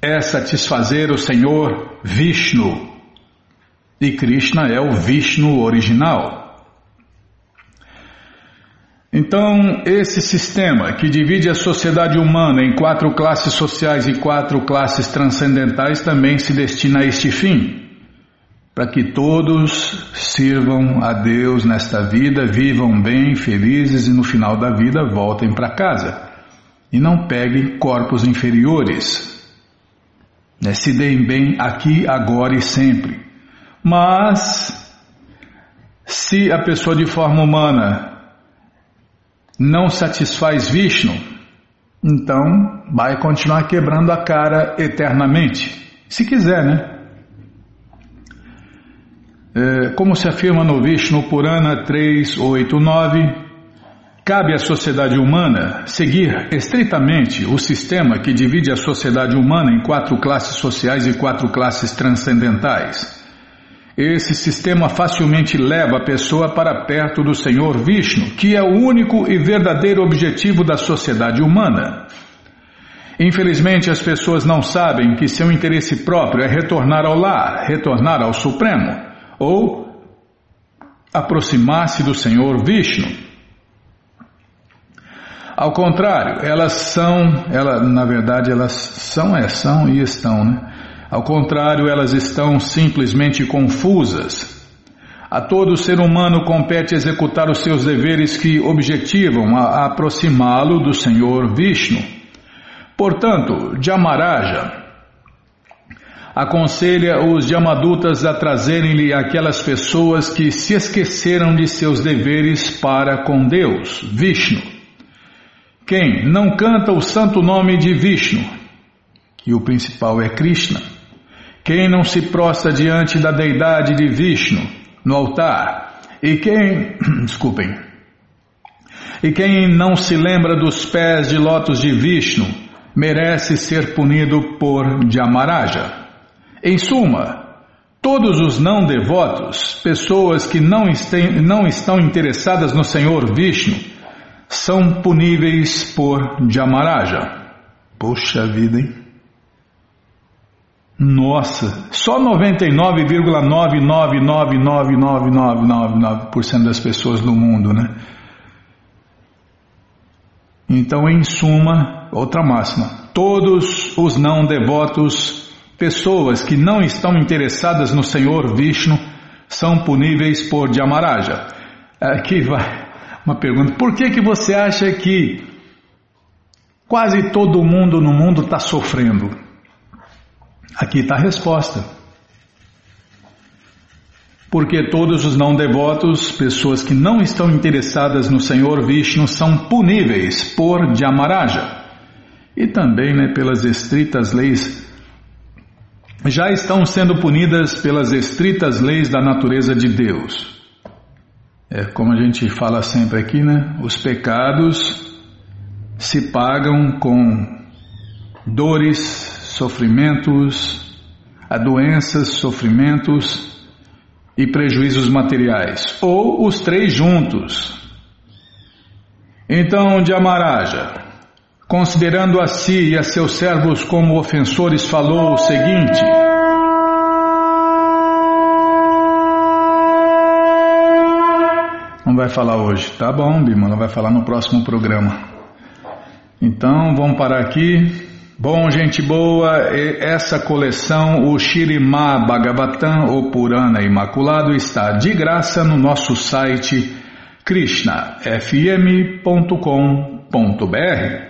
é satisfazer o Senhor Vishnu. E Krishna é o Vishnu original. Então, esse sistema que divide a sociedade humana em quatro classes sociais e quatro classes transcendentais também se destina a este fim, para que todos sirvam a Deus nesta vida, vivam bem, felizes e no final da vida voltem para casa e não peguem corpos inferiores. Né, se deem bem aqui, agora e sempre. Mas, se a pessoa de forma humana não satisfaz Vishnu, então vai continuar quebrando a cara eternamente. Se quiser, né? É, como se afirma no Vishnu Purana 389, cabe à sociedade humana seguir estritamente o sistema que divide a sociedade humana em quatro classes sociais e quatro classes transcendentais. Esse sistema facilmente leva a pessoa para perto do Senhor Vishnu, que é o único e verdadeiro objetivo da sociedade humana. Infelizmente, as pessoas não sabem que seu interesse próprio é retornar ao lar, retornar ao Supremo, ou aproximar-se do Senhor Vishnu. Ao contrário, elas são, ela, na verdade, elas são, é, são e estão, né? Ao contrário, elas estão simplesmente confusas. A todo ser humano compete executar os seus deveres que objetivam a aproximá-lo do Senhor Vishnu. Portanto, Jamaraja aconselha os Yamadutas a trazerem-lhe aquelas pessoas que se esqueceram de seus deveres para com Deus, Vishnu. Quem não canta o santo nome de Vishnu, que o principal é Krishna, quem não se prostra diante da deidade de Vishnu no altar, e quem, [clears throat] desculpem, e quem não se lembra dos pés de lótus de Vishnu, merece ser punido por Jamaraja. Em suma, todos os não devotos, pessoas que não, não estão interessadas no Senhor Vishnu, são puníveis por Jamaraja. Poxa vida, hein? Nossa, só 99,999999% das pessoas do mundo, né? Então, em suma, outra máxima: todos os não devotos, pessoas que não estão interessadas no Senhor Vishnu, são puníveis por Jamaraja. Aqui vai uma pergunta: por que que você acha que quase todo mundo no mundo está sofrendo? Aqui está a resposta. Porque todos os não devotos, pessoas que não estão interessadas no Senhor Vishnu, são puníveis por Jamaraja. E também né, pelas estritas leis, já estão sendo punidas pelas estritas leis da natureza de Deus. É como a gente fala sempre aqui, né? Os pecados se pagam com dores, sofrimentos, a doenças, sofrimentos e prejuízos materiais, ou os três juntos. Então, Jamaraja, considerando a si e a seus servos como ofensores, falou o seguinte: Não vai falar hoje, tá bom, Bima, ela vai falar no próximo programa. Então, vamos parar aqui. Bom, gente boa, essa coleção, o Shirimá Bhagavatam, o Purana Imaculado, está de graça no nosso site krishnafm.com.br.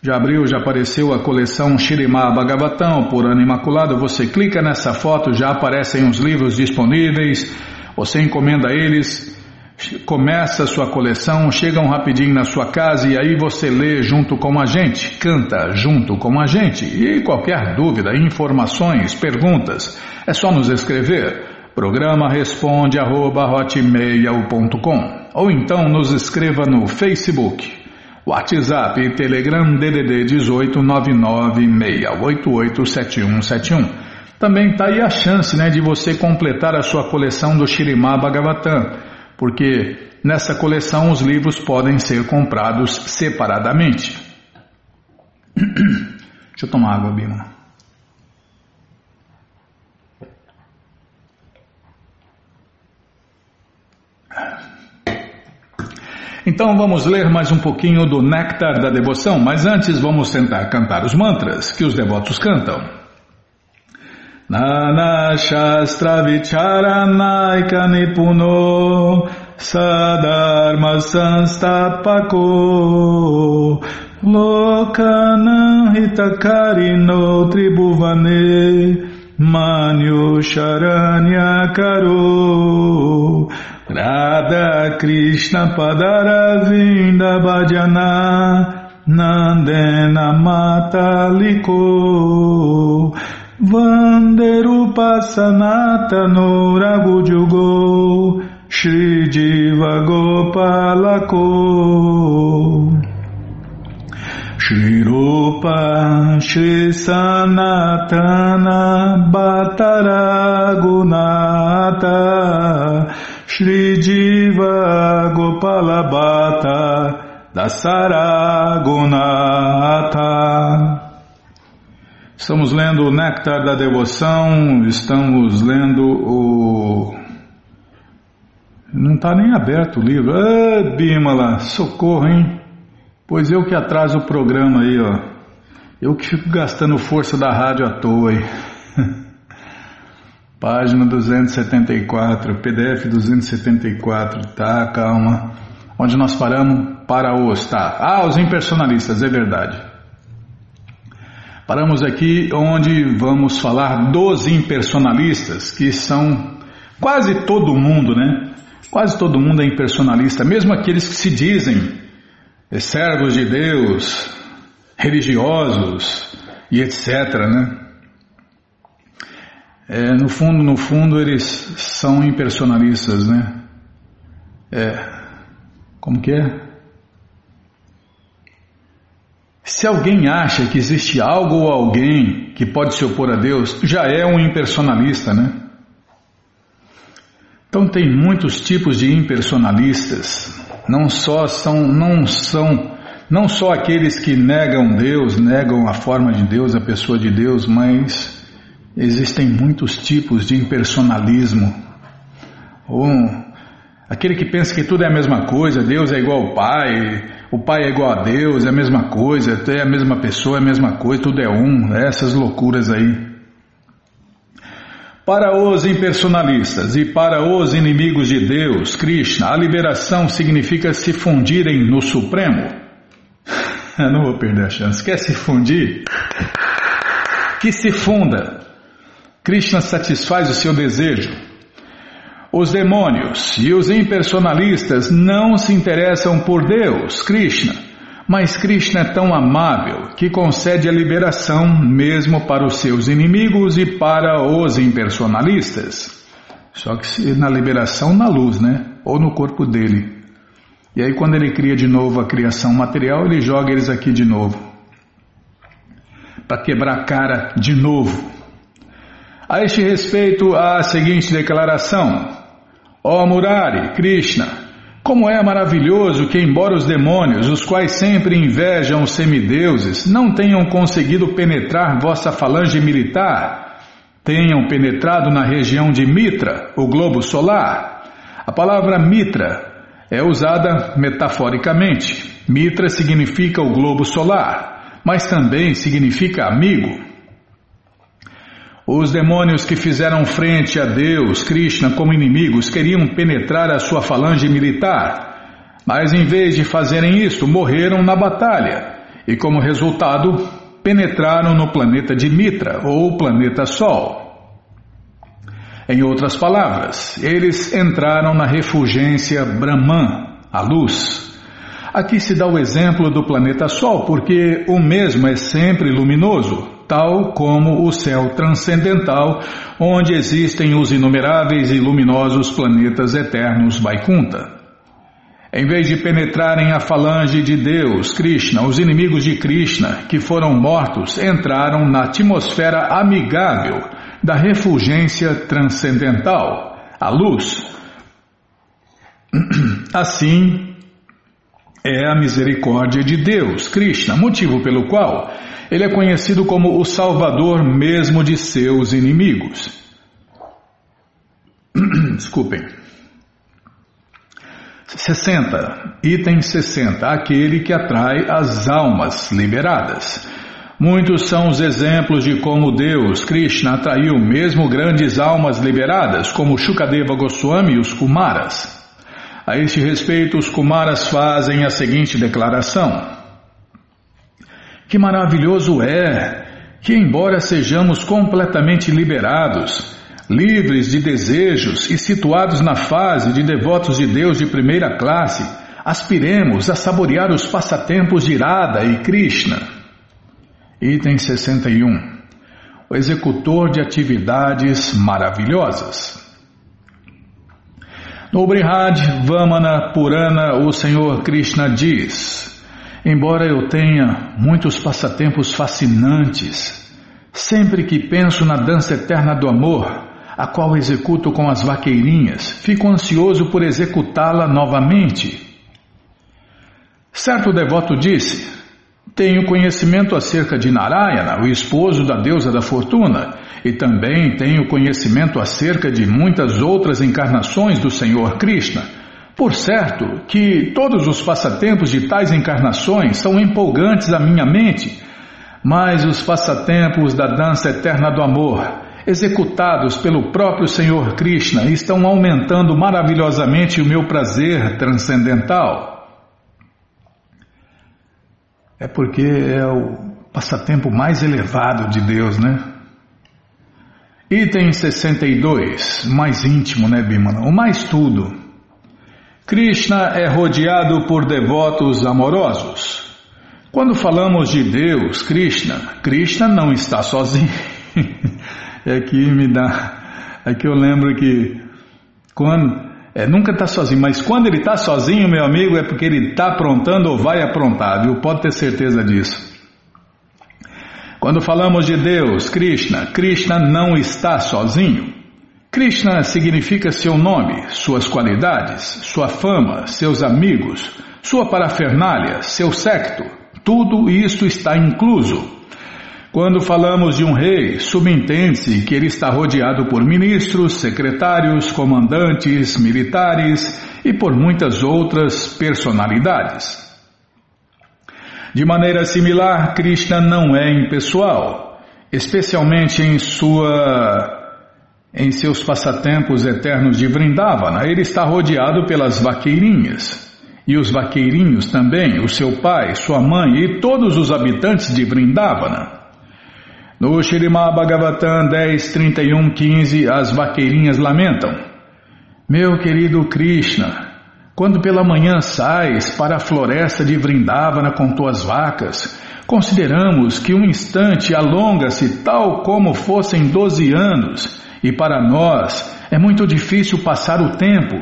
Já abriu, já apareceu a coleção Shirimá Bhagavatam por ano imaculado. Você clica nessa foto, já aparecem os livros disponíveis. Você encomenda eles começa sua coleção, chegam rapidinho na sua casa e aí você lê junto com a gente, canta junto com a gente. E qualquer dúvida, informações, perguntas, é só nos escrever. Programa responde arroba, ou então nos escreva no Facebook, WhatsApp e Telegram DDD 18 996887171. Também está aí a chance né, de você completar a sua coleção do Shirimá Bhagavatam porque nessa coleção os livros podem ser comprados separadamente. [coughs] Deixa eu tomar água, Bima. Então vamos ler mais um pouquinho do Néctar da Devoção, mas antes vamos tentar cantar os mantras que os devotos cantam. Nana Shastra Vicharanaika Nipuno Sadharma Sanstapako Lokanam Hitakarino Tribhuvane Manyo Sharanya Karo Radha Krishna Padaravinda Bhajana Nandena Mataliko Vanderupa Sanatano Ragujugo Shri Jiva Gopalako Shri Rupa Shri Sanatana Bhattaragunata Shri Jiva Gopalabhata Dasaragunata Estamos lendo o Néctar da Devoção, estamos lendo o. Não está nem aberto o livro. Ah, Bimala, socorro, hein? Pois eu que atraso o programa aí, ó. Eu que fico gastando força da rádio à toa aí. Página 274, PDF 274, tá, calma. Onde nós paramos? Para os, tá. Ah, os impersonalistas, é verdade. Paramos aqui onde vamos falar dos impersonalistas, que são quase todo mundo, né? Quase todo mundo é impersonalista, mesmo aqueles que se dizem servos de Deus, religiosos e etc, né? É, no fundo, no fundo, eles são impersonalistas, né? É, como que é? Se alguém acha que existe algo ou alguém que pode se opor a Deus, já é um impersonalista, né? Então tem muitos tipos de impersonalistas. Não só são, não são, não só aqueles que negam Deus, negam a forma de Deus, a pessoa de Deus, mas existem muitos tipos de impersonalismo. Um, aquele que pensa que tudo é a mesma coisa, Deus é igual ao Pai, o pai é igual a Deus, é a mesma coisa, é a mesma pessoa, é a mesma coisa, tudo é um, é essas loucuras aí. Para os impersonalistas e para os inimigos de Deus, Krishna, a liberação significa se fundirem no Supremo. [laughs] Eu não vou perder a chance. Quer se fundir? Que se funda. Krishna satisfaz o seu desejo. Os demônios e os impersonalistas não se interessam por Deus, Krishna, mas Krishna é tão amável que concede a liberação mesmo para os seus inimigos e para os impersonalistas. Só que na liberação na luz, né? Ou no corpo dele. E aí quando ele cria de novo a criação material, ele joga eles aqui de novo. Para quebrar a cara de novo. A este respeito, há a seguinte declaração: Ó oh Murari, Krishna, como é maravilhoso que, embora os demônios, os quais sempre invejam os semideuses, não tenham conseguido penetrar vossa falange militar, tenham penetrado na região de Mitra, o globo solar. A palavra Mitra é usada metaforicamente. Mitra significa o globo solar mas também significa amigo. Os demônios que fizeram frente a Deus, Krishna, como inimigos, queriam penetrar a sua falange militar, mas em vez de fazerem isto, morreram na batalha e, como resultado, penetraram no planeta de Mitra, ou planeta Sol. Em outras palavras, eles entraram na refulgência Brahman, a luz. Aqui se dá o exemplo do planeta Sol, porque o mesmo é sempre luminoso, tal como o céu transcendental, onde existem os inumeráveis e luminosos planetas eternos Vaikunta. Em vez de penetrarem a falange de Deus, Krishna, os inimigos de Krishna, que foram mortos, entraram na atmosfera amigável da refulgência transcendental, a luz. [clears throat] Assim, é a misericórdia de Deus, Krishna, motivo pelo qual ele é conhecido como o Salvador mesmo de seus inimigos. [clears throat] Desculpem. 60. Item 60. Aquele que atrai as almas liberadas. Muitos são os exemplos de como Deus, Krishna, atraiu mesmo grandes almas liberadas, como Shukadeva Goswami e os Kumaras. A este respeito, os Kumaras fazem a seguinte declaração. Que maravilhoso é que, embora sejamos completamente liberados, livres de desejos e situados na fase de devotos de Deus de primeira classe, aspiremos a saborear os passatempos de Irada e Krishna. Item 61. O executor de atividades maravilhosas. No Brihad Vamana Purana, o Senhor Krishna diz: Embora eu tenha muitos passatempos fascinantes, sempre que penso na dança eterna do amor, a qual executo com as vaqueirinhas, fico ansioso por executá-la novamente. Certo devoto disse: Tenho conhecimento acerca de Narayana, o esposo da deusa da fortuna, e também tenho conhecimento acerca de muitas outras encarnações do Senhor Krishna por certo que todos os passatempos de tais encarnações são empolgantes à minha mente, mas os passatempos da dança eterna do amor, executados pelo próprio Senhor Krishna, estão aumentando maravilhosamente o meu prazer transcendental. É porque é o passatempo mais elevado de Deus, né? Item 62, mais íntimo, né, Bimana? O mais tudo. Krishna é rodeado por devotos amorosos. Quando falamos de Deus, Krishna, Krishna não está sozinho. [laughs] é que me dá. É que eu lembro que quando. É, nunca está sozinho, mas quando ele está sozinho, meu amigo, é porque ele está aprontando ou vai aprontar, viu? Pode ter certeza disso. Quando falamos de Deus, Krishna, Krishna não está sozinho. Krishna significa seu nome, suas qualidades, sua fama, seus amigos, sua parafernália, seu secto. Tudo isto está incluso. Quando falamos de um rei, subentende-se que ele está rodeado por ministros, secretários, comandantes, militares e por muitas outras personalidades. De maneira similar, Krishna não é impessoal, especialmente em sua em seus passatempos eternos de Vrindavana, ele está rodeado pelas vaqueirinhas. E os vaqueirinhos também, o seu pai, sua mãe e todos os habitantes de Vrindavana. No Shirimá Bhagavatam 10, 31, 15, as vaqueirinhas lamentam. Meu querido Krishna, quando pela manhã sais para a floresta de Vrindavana com tuas vacas, consideramos que um instante alonga-se tal como fossem doze anos e para nós é muito difícil passar o tempo.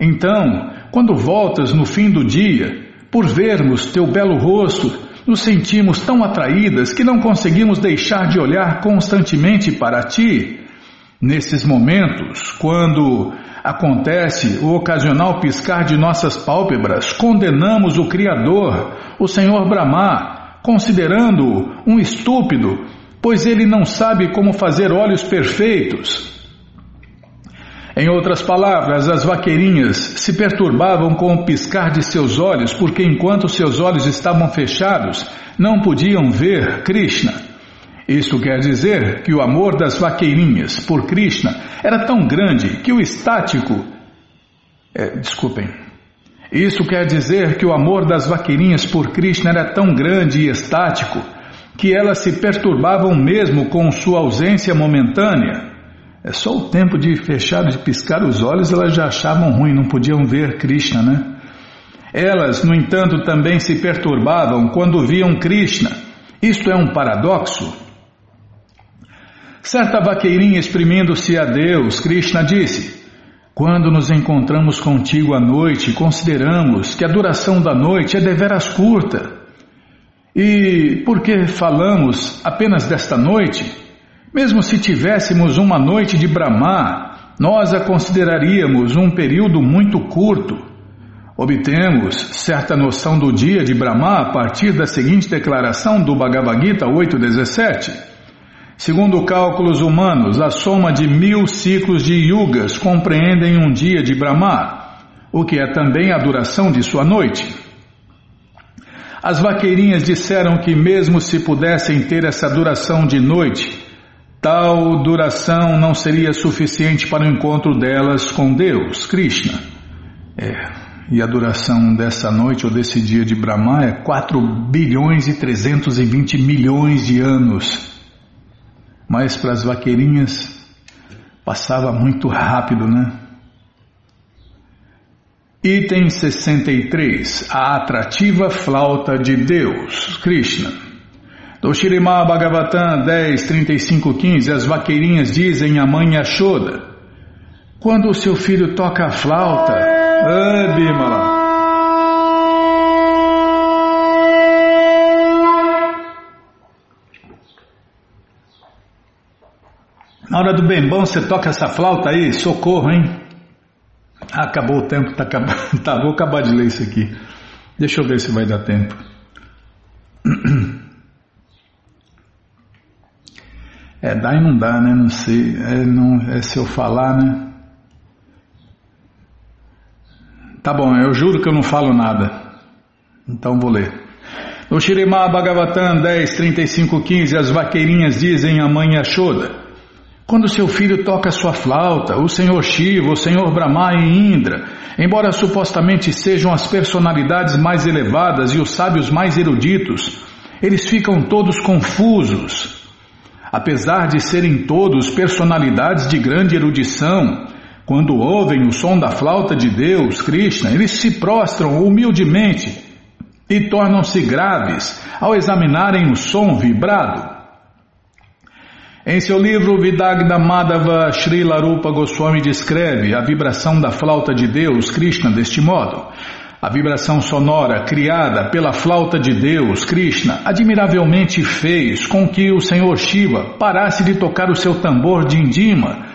Então, quando voltas no fim do dia, por vermos teu belo rosto, nos sentimos tão atraídas que não conseguimos deixar de olhar constantemente para ti. Nesses momentos, quando acontece o ocasional piscar de nossas pálpebras, condenamos o Criador, o Senhor Brahma, considerando-o um estúpido pois ele não sabe como fazer olhos perfeitos. Em outras palavras, as vaqueirinhas se perturbavam com o piscar de seus olhos, porque enquanto seus olhos estavam fechados, não podiam ver Krishna. Isto quer dizer que o amor das vaqueirinhas por Krishna era tão grande que o estático. É, desculpem. Isso quer dizer que o amor das vaqueirinhas por Krishna era tão grande e estático que elas se perturbavam mesmo com sua ausência momentânea. É só o tempo de fechar, de piscar os olhos, elas já achavam ruim, não podiam ver Krishna, né? Elas, no entanto, também se perturbavam quando viam Krishna. Isto é um paradoxo. Certa vaqueirinha exprimindo-se a Deus, Krishna disse: Quando nos encontramos contigo à noite, consideramos que a duração da noite é deveras curta. E por que falamos apenas desta noite? Mesmo se tivéssemos uma noite de Brahma, nós a consideraríamos um período muito curto. Obtemos certa noção do dia de Brahma a partir da seguinte declaração do Bhagavad Gita 8.17. Segundo cálculos humanos, a soma de mil ciclos de yugas compreendem um dia de Brahma, o que é também a duração de sua noite. As vaqueirinhas disseram que, mesmo se pudessem ter essa duração de noite, Tal duração não seria suficiente para o encontro delas com Deus, Krishna. É, e a duração dessa noite ou desse dia de Brahma é 4 bilhões e 320 milhões de anos. Mas para as vaqueirinhas passava muito rápido, né? Item 63 A atrativa flauta de Deus, Krishna. Do Shirimá Bhagavatam 10, 35, 15, as vaqueirinhas dizem à mãe Yashoda, quando o seu filho toca a flauta, ah, Na hora do bem bom, você toca essa flauta aí, socorro, hein? Acabou o tempo, tá. [laughs] Tá, vou acabar de ler isso aqui. Deixa eu ver se vai dar tempo. É, dá e não dá, né? Não sei. É, não, é se eu falar, né? Tá bom, eu juro que eu não falo nada. Então vou ler. No Shirimá Bhagavatam 10, 35, 15, as vaqueirinhas dizem à mãe Yashoda: Quando seu filho toca sua flauta, o Senhor Shiva, o Senhor Brahma e Indra, embora supostamente sejam as personalidades mais elevadas e os sábios mais eruditos, eles ficam todos confusos apesar de serem todos personalidades de grande erudição, quando ouvem o som da flauta de Deus, Krishna, eles se prostram humildemente e tornam-se graves ao examinarem o som vibrado. Em seu livro Vidagda Madhava Srila Rupa Goswami descreve a vibração da flauta de Deus, Krishna, deste modo. A vibração sonora criada pela flauta de Deus, Krishna, admiravelmente fez com que o Senhor Shiva parasse de tocar o seu tambor de indima,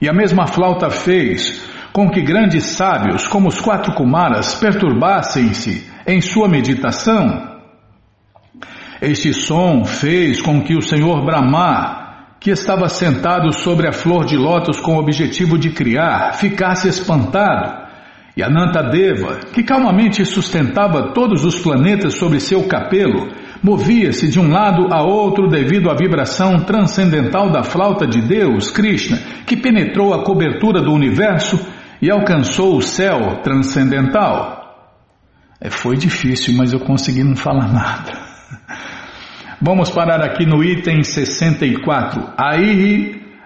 e a mesma flauta fez com que grandes sábios, como os quatro Kumaras, perturbassem-se em sua meditação. Este som fez com que o Senhor Brahma, que estava sentado sobre a flor de lótus com o objetivo de criar, ficasse espantado e Anantadeva, que calmamente sustentava todos os planetas sobre seu capelo, movia-se de um lado a outro devido à vibração transcendental da flauta de Deus, Krishna, que penetrou a cobertura do universo e alcançou o céu transcendental. É, foi difícil, mas eu consegui não falar nada. [laughs] Vamos parar aqui no item 64. A,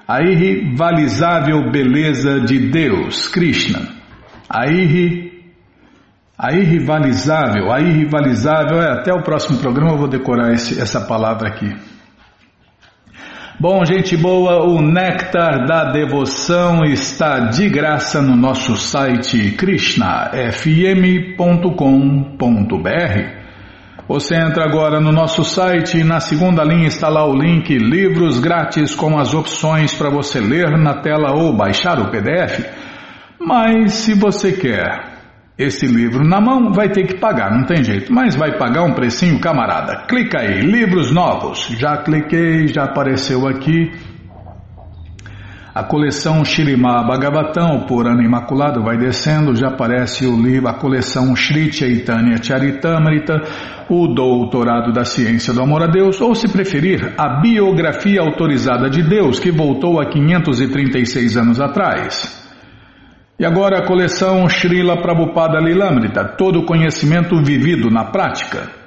a irrivalizável beleza de Deus, Krishna. A, a irrivalizável, a irrivalizável, é, até o próximo programa eu vou decorar esse, essa palavra aqui. Bom, gente boa, o Néctar da Devoção está de graça no nosso site krishnafm.com.br. Você entra agora no nosso site e na segunda linha está lá o link Livros Grátis com as opções para você ler na tela ou baixar o PDF. Mas se você quer esse livro na mão, vai ter que pagar, não tem jeito. Mas vai pagar um precinho, camarada. Clica aí, livros novos. Já cliquei, já apareceu aqui. A coleção Shirimá Bhagavatam, por ano imaculado, vai descendo, já aparece o livro, a coleção Sri Chaitanya Charitamrita, o Doutorado da Ciência do Amor a Deus, ou se preferir, a Biografia Autorizada de Deus, que voltou a 536 anos atrás. E agora a coleção Srila Prabhupada Lilamrita, todo conhecimento vivido na prática.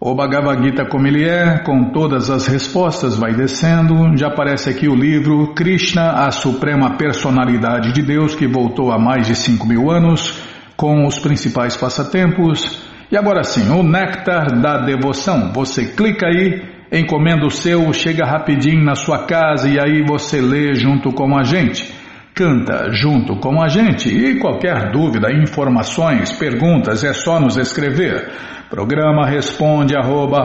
O Bhagavad Gita como ele é, com todas as respostas, vai descendo. Já aparece aqui o livro Krishna, a Suprema Personalidade de Deus, que voltou há mais de 5 mil anos, com os principais passatempos. E agora sim, o Néctar da Devoção. Você clica aí, encomenda o seu, chega rapidinho na sua casa e aí você lê junto com a gente. Canta junto com a gente e qualquer dúvida, informações, perguntas é só nos escrever. Programa responde arroba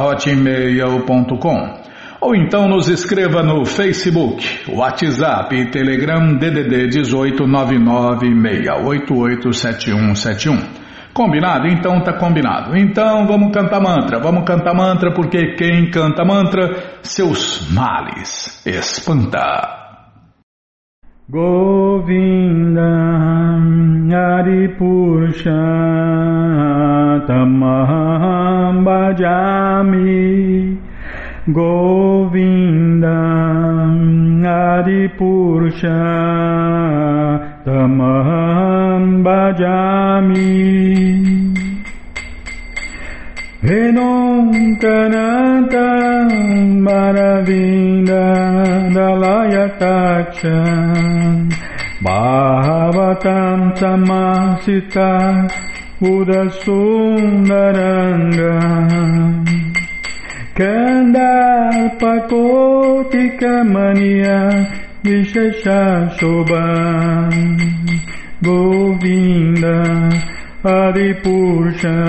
ou então nos escreva no Facebook, WhatsApp e Telegram DDD 18996887171. Combinado? Então tá combinado. Então vamos cantar mantra, vamos cantar mantra porque quem canta mantra, seus males espanta. Govinda Aripurusha Tamaham Bhajami Govinda Aripurusha Tamaham Bhajami Venom Kanatam Maravindam Yatacha Bahavatam Samasita Udasundaranga Kandalpakotikamaniya Visheshashoba Govinda Adipurusha.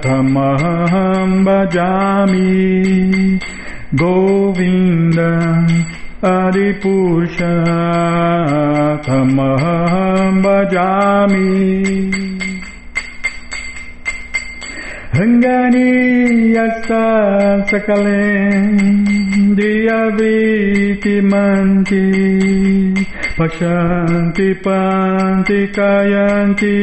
Tamaham bajami. Govinda Adipusha Tamaham Bhajami. Rangani Yasta Sakale Diyaviti Manti. Pashanti Panti Kayanti.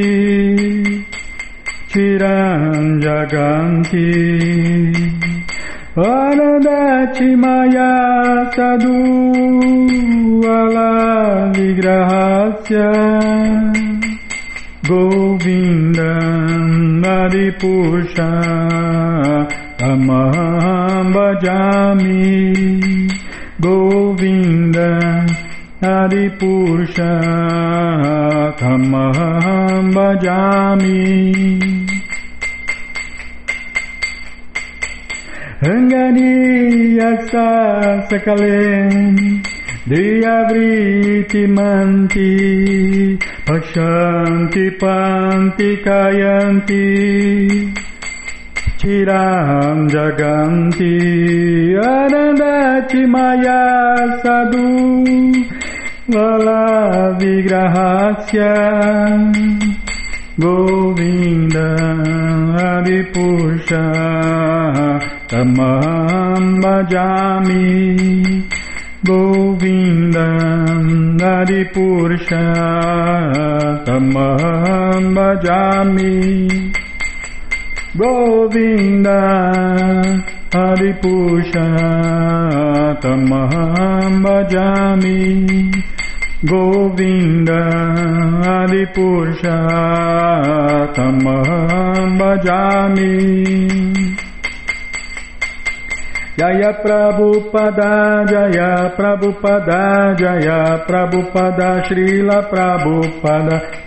Chiranjaganti Chiranjaganti. Anandati Maya Sadhu Ala Vigrahasya Govinda Naripusha Amaham Bhajami Govinda Adipurusha Tamaham Bhajami Angania sakalen Diabri timanti Pashanti panti kayanti Chiram jaganti Arandati maya sadu Lala vigrahasya Lala vigrahasya Govinda Adipusha Tamam Bhajami Govinda Adipusha Tamam Bhajami Govinda Adipusha Tamam Bhajami Govinda, Govinda Adipurcha Tamam Bajami Jaya Prabhupada Jaya Prabhupada Jaya Prabhupada Srila Prabhupada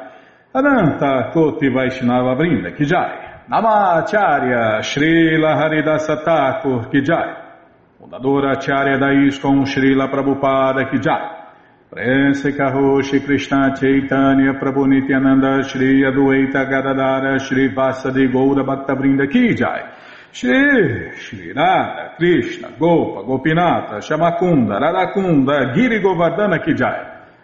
Ananta Koti Vaishnava Brinda Ki Jai. Namacharya Srila Haridasa Thakur Ki Jai. Fundadora Acharya da Srila Prabhupada Ki Jai. Prense Karoshi Krishna Chaitanya Prabhu Nityananda Shri Adueta Gadadara Shri Vasadi Goura Bhaktavrinda Ki Jai. Shri Shri Radha Krishna Gopa Gopinata Shamakunda Radakunda Giri Govardhana Ki Jai